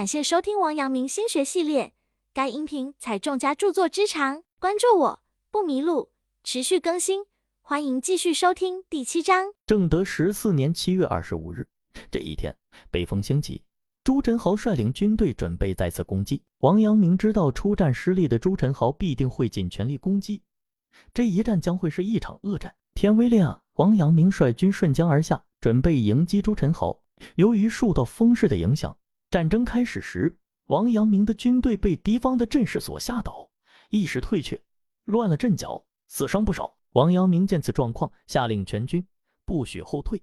感谢收听王阳明心学系列，该音频采众家著作之长，关注我不迷路，持续更新，欢迎继续收听第七章。正德十四年七月二十五日，这一天，北风兴起，朱宸濠率领军队准备再次攻击。王阳明知道出战失利的朱宸濠必定会尽全力攻击，这一战将会是一场恶战。天微亮，王阳明率军顺江而下，准备迎击朱宸濠。由于受到风势的影响，战争开始时，王阳明的军队被敌方的阵势所吓倒，一时退却，乱了阵脚，死伤不少。王阳明见此状况，下令全军不许后退，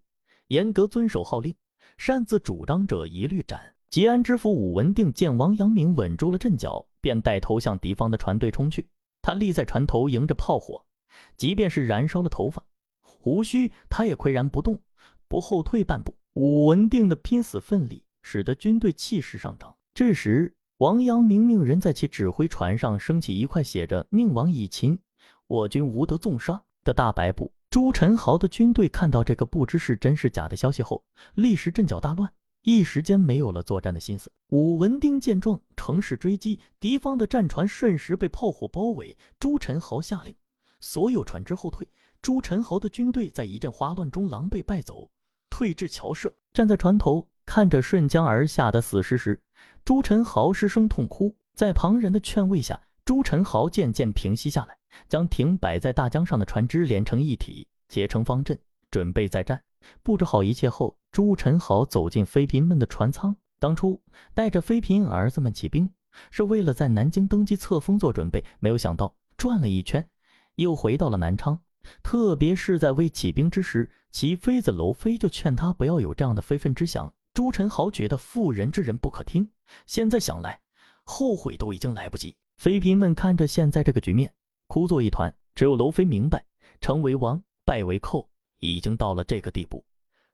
严格遵守号令，擅自主张者一律斩。吉安知府武文定见王阳明稳住了阵脚，便带头向敌方的船队冲去。他立在船头，迎着炮火，即便是燃烧了头发、胡须，他也岿然不动，不后退半步。武文定的拼死奋力，使得军队气势上涨。这时，王阳明命人在其指挥船上升起一块写着“宁王已擒，我军无得纵杀”的大白布。朱宸濠的军队看到这个不知是真是假的消息后，立时阵脚大乱，一时间没有了作战的心思。武文定见状，乘势追击，敌方的战船瞬时被炮火包围。朱宸濠下令所有船只后退。朱宸濠的军队在一阵哗乱中狼狈败走。退至桥社，站在船头看着顺江而下的死尸时，朱宸濠失声痛哭。在旁人的劝慰下，朱宸濠渐渐平息下来，将停摆在大江上的船只连成一体，结成方阵，准备再战。布置好一切后，朱宸濠走进妃嫔们的船舱。当初带着妃嫔儿子们起兵，是为了在南京登基册封做准备，没有想到转了一圈，又回到了南昌。特别是在未起兵之时，其妃子娄妃就劝他不要有这样的非分之想。朱宸濠觉得妇人之仁不可听，现在想来，后悔都已经来不及。妃嫔们看着现在这个局面，哭作一团。只有娄妃明白，成为王，败为寇，已经到了这个地步，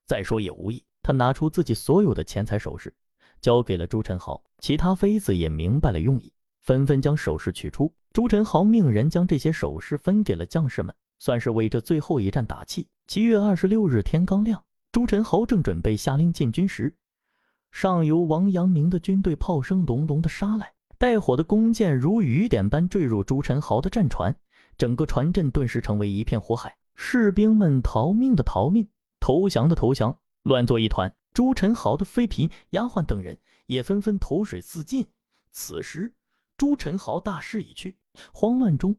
再说也无益。她拿出自己所有的钱财首饰，交给了朱宸濠。其他妃子也明白了用意，纷纷将首饰取出。朱宸濠命人将这些首饰分给了将士们。算是为这最后一战打气。七月二十六日天刚亮，朱宸濠正准备下令进军时，上游王阳明的军队炮声隆隆的杀来，带火的弓箭如雨点般坠入朱宸濠的战船，整个船阵顿时成为一片火海。士兵们逃命的逃命，投降的投降，乱作一团。朱宸濠的妃嫔、丫鬟等人也纷纷投水自尽。此时，朱宸濠大势已去，慌乱中，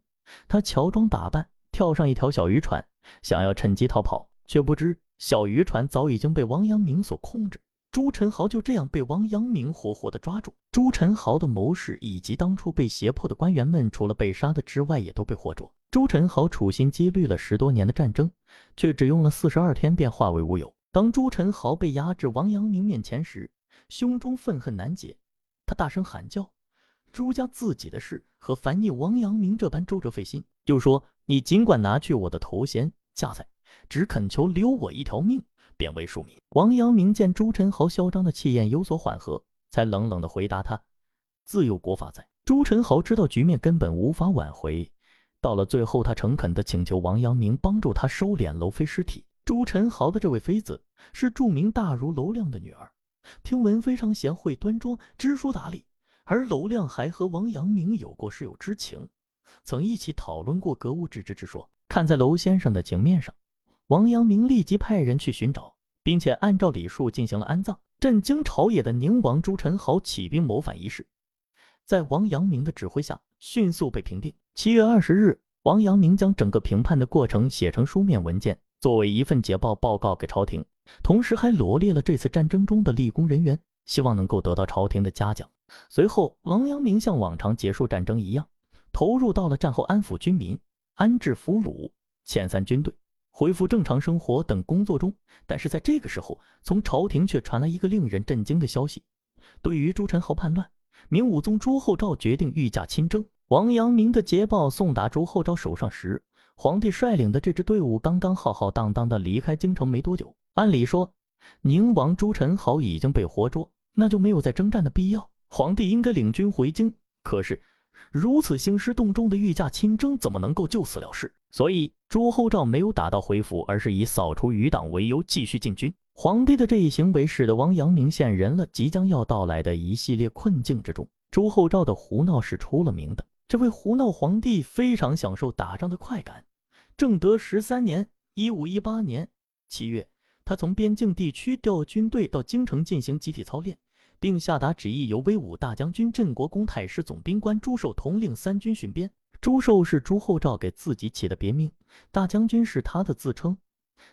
他乔装打扮。跳上一条小渔船，想要趁机逃跑，却不知小渔船早已经被王阳明所控制。朱宸濠就这样被王阳明活活的抓住。朱宸濠的谋士以及当初被胁迫的官员们，除了被杀的之外，也都被活捉。朱宸濠处心积虑了十多年的战争，却只用了四十二天便化为乌有。当朱宸濠被押至王阳明面前时，胸中愤恨难解，他大声喊叫。朱家自己的事和烦你王阳明这般周折费心，就说你尽管拿去我的头衔家财，只恳求留我一条命，便为庶民。王阳明见朱宸濠嚣张的气焰有所缓和，才冷冷的回答他：“自有国法在。”朱宸濠知道局面根本无法挽回，到了最后，他诚恳的请求王阳明帮助他收敛娄妃尸体。朱宸濠的这位妃子是著名大儒娄亮的女儿，听闻非常贤惠端庄，知书达理。而娄亮还和王阳明有过室友之情，曾一起讨论过格物致知之说。看在娄先生的情面上，王阳明立即派人去寻找，并且按照礼数进行了安葬。震惊朝野的宁王朱宸濠起兵谋反一事，在王阳明的指挥下迅速被平定。七月二十日，王阳明将整个评判的过程写成书面文件，作为一份捷报报告给朝廷，同时还罗列了这次战争中的立功人员，希望能够得到朝廷的嘉奖。随后，王阳明像往常结束战争一样，投入到了战后安抚军民、安置俘虏、遣散军队、恢复正常生活等工作中。但是在这个时候，从朝廷却传来一个令人震惊的消息：对于朱宸濠叛乱，明武宗朱厚照决定御驾亲征。王阳明的捷报送达朱厚照手上时，皇帝率领的这支队伍刚刚浩浩荡荡地离开京城没多久。按理说，宁王朱宸濠已经被活捉，那就没有再征战的必要。皇帝应该领军回京，可是如此兴师动众的御驾亲征，怎么能够就此了事？所以朱厚照没有打道回府，而是以扫除余党为由继续进军。皇帝的这一行为使得王阳明陷人了即将要到来的一系列困境之中。朱厚照的胡闹是出了名的，这位胡闹皇帝非常享受打仗的快感。正德十三年（一五一八年）七月，他从边境地区调军队到京城进行集体操练，并下达旨意，由威武大将军镇国公太师总兵官朱寿统领三军巡边。朱寿是朱厚照给自己起的别名，大将军是他的自称。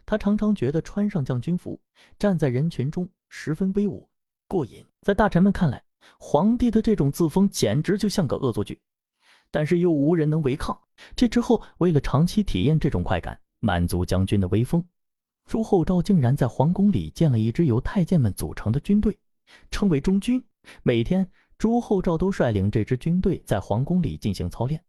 他常常觉得穿上将军服，站在人群中十分威武过瘾。在大臣们看来，皇帝的这种自封简直就像个恶作剧，但是又无人能违抗。这之后，为了长期体验这种快感，满足将军的威风，朱厚照竟然在皇宫里建了一支由太监们组成的军队，称为中军。每天，朱厚照都率领这支军队在皇宫里进行操练，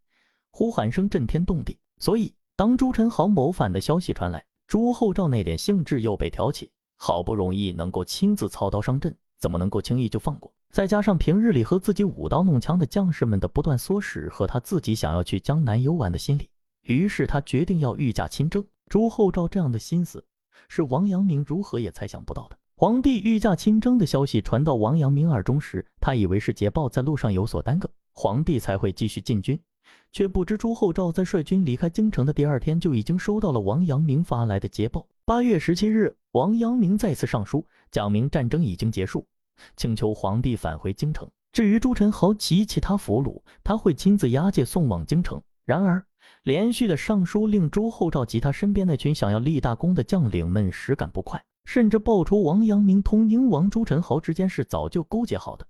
呼喊声震天动地。所以，当朱宸濠谋反的消息传来，朱厚照那点兴致又被挑起。好不容易能够亲自操刀上阵，怎么能够轻易就放过？再加上平日里和自己舞刀弄枪的将士们的不断唆使，和他自己想要去江南游玩的心理，于是他决定要御驾亲征。朱厚照这样的心思，是王阳明如何也猜想不到的。皇帝御驾亲征的消息传到王阳明耳中时，他以为是捷报在路上有所耽搁，皇帝才会继续进军，却不知朱厚照在率军离开京城的第二天，就已经收到了王阳明发来的捷报。八月十七日，王阳明再次上书，讲明战争已经结束。请求皇帝返回京城。至于朱宸濠及其他俘虏，他会亲自押解送往京城。然而，连续的上书令朱厚照及他身边那群想要立大功的将领们实感不快，甚至爆出王阳明同宁王朱宸濠之间是早就勾结好的，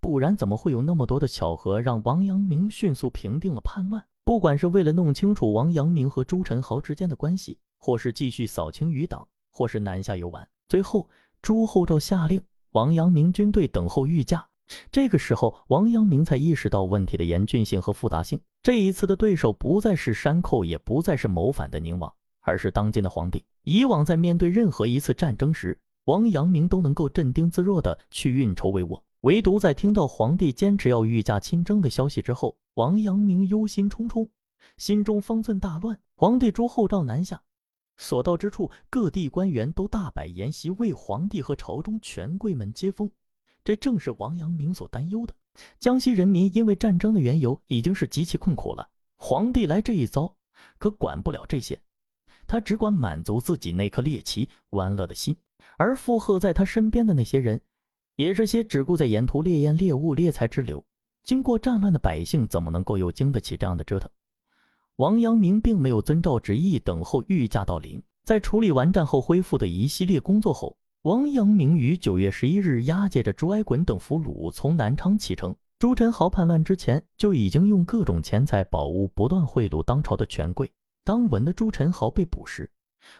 不然怎么会有那么多的巧合让王阳明迅速平定了叛乱？不管是为了弄清楚王阳明和朱宸濠之间的关系，或是继续扫清余党，或是南下游玩，最后朱厚照下令。王阳明军队等候御驾，这个时候，王阳明才意识到问题的严峻性和复杂性。这一次的对手不再是山寇，也不再是谋反的宁王，而是当今的皇帝。以往在面对任何一次战争时，王阳明都能够镇定自若的去运筹帷幄，唯独在听到皇帝坚持要御驾亲征的消息之后，王阳明忧心忡忡，心中方寸大乱。皇帝朱厚照南下。所到之处，各地官员都大摆筵席，为皇帝和朝中权贵们接风。这正是王阳明所担忧的。江西人民因为战争的缘由，已经是极其困苦了。皇帝来这一遭，可管不了这些，他只管满足自己那颗猎奇玩乐的心。而附和在他身边的那些人，也是些只顾在沿途猎艳猎物、猎财之流。经过战乱的百姓，怎么能够又经得起这样的折腾？王阳明并没有遵照旨意等候御驾到临，在处理完战后恢复的一系列工作后，王阳明于九月十一日押解着朱挨衮等俘虏从南昌启程。朱宸濠叛乱之前就已经用各种钱财宝物不断贿赂当朝的权贵。当闻的朱宸濠被捕时，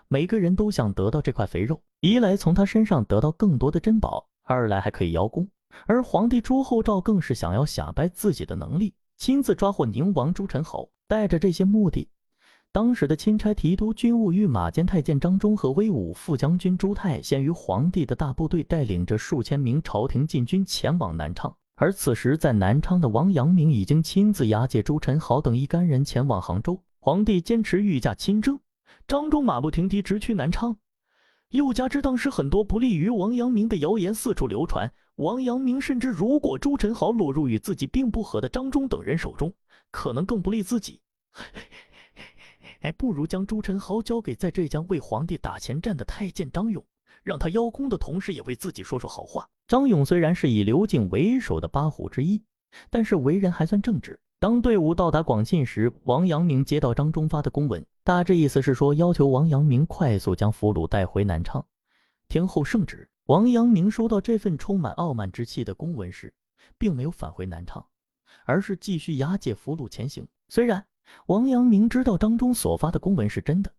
每个人都想得到这块肥肉，一来从他身上得到更多的珍宝，二来还可以邀功。而皇帝朱厚照更是想要显摆自己的能力，亲自抓获宁王朱宸濠。带着这些目的，当时的钦差提督军务御马监太监张忠和威武副将军朱泰先于皇帝的大部队，带领着数千名朝廷禁军前往南昌。而此时在南昌的王阳明已经亲自押解朱宸濠等一干人前往杭州。皇帝坚持御驾亲征，张忠马不停蹄直趋南昌。又加之当时很多不利于王阳明的谣言四处流传，王阳明甚至，如果朱宸濠落入与自己并不和的张忠等人手中，可能更不利自己。哎，不如将朱宸濠交给在浙江为皇帝打前站的太监张勇，让他邀功的同时，也为自己说说好话。张勇虽然是以刘敬为首的八虎之一，但是为人还算正直。当队伍到达广信时，王阳明接到张忠发的公文，大致意思是说要求王阳明快速将俘虏带回南昌，听候圣旨。王阳明收到这份充满傲慢之气的公文时，并没有返回南昌，而是继续押解俘虏前行。虽然王阳明知道张忠所发的公文是真的，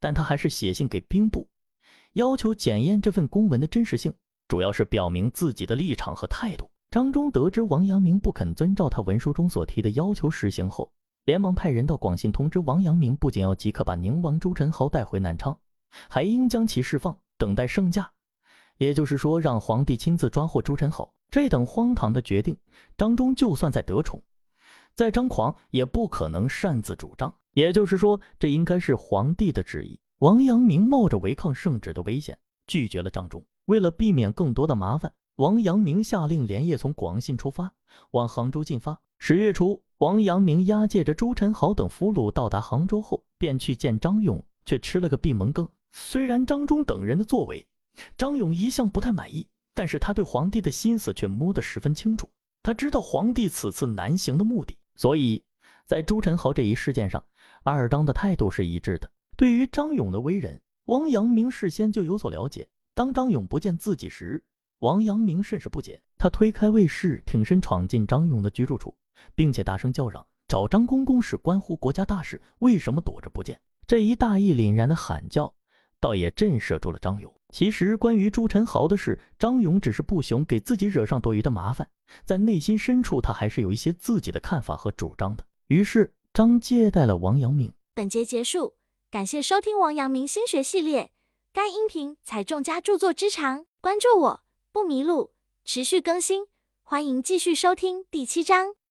但他还是写信给兵部，要求检验这份公文的真实性，主要是表明自己的立场和态度。张忠得知王阳明不肯遵照他文书中所提的要求实行后，连忙派人到广信通知王阳明，不仅要即刻把宁王朱宸濠带回南昌，还应将其释放，等待圣驾。也就是说，让皇帝亲自抓获朱宸濠。这等荒唐的决定，张忠就算再得宠，再张狂，也不可能擅自主张。也就是说，这应该是皇帝的旨意。王阳明冒着违抗圣旨的危险，拒绝了张忠。为了避免更多的麻烦，王阳明下令连夜从广信出发，往杭州进发。十月初，王阳明押解着朱宸濠等俘虏到达杭州后，便去见张勇，却吃了个闭门羹。虽然张忠等人的作为，张勇一向不太满意，但是他对皇帝的心思却摸得十分清楚。他知道皇帝此次南行的目的，所以在朱宸濠这一事件上，二张的态度是一致的。对于张勇的为人，王阳明事先就有所了解。当张勇不见自己时，王阳明甚是不解。他推开卫士，挺身闯进张勇的居住处。并且大声叫嚷：“找张公公是关乎国家大事，为什么躲着不见？”这一大义凛然的喊叫，倒也震慑住了张勇。其实，关于朱宸濠的事，张勇只是不想给自己惹上多余的麻烦，在内心深处，他还是有一些自己的看法和主张的。于是，张接待了王阳明。本节结束，感谢收听王阳明心学系列。该音频采众家著作之长，关注我不迷路，持续更新，欢迎继续收听第七章。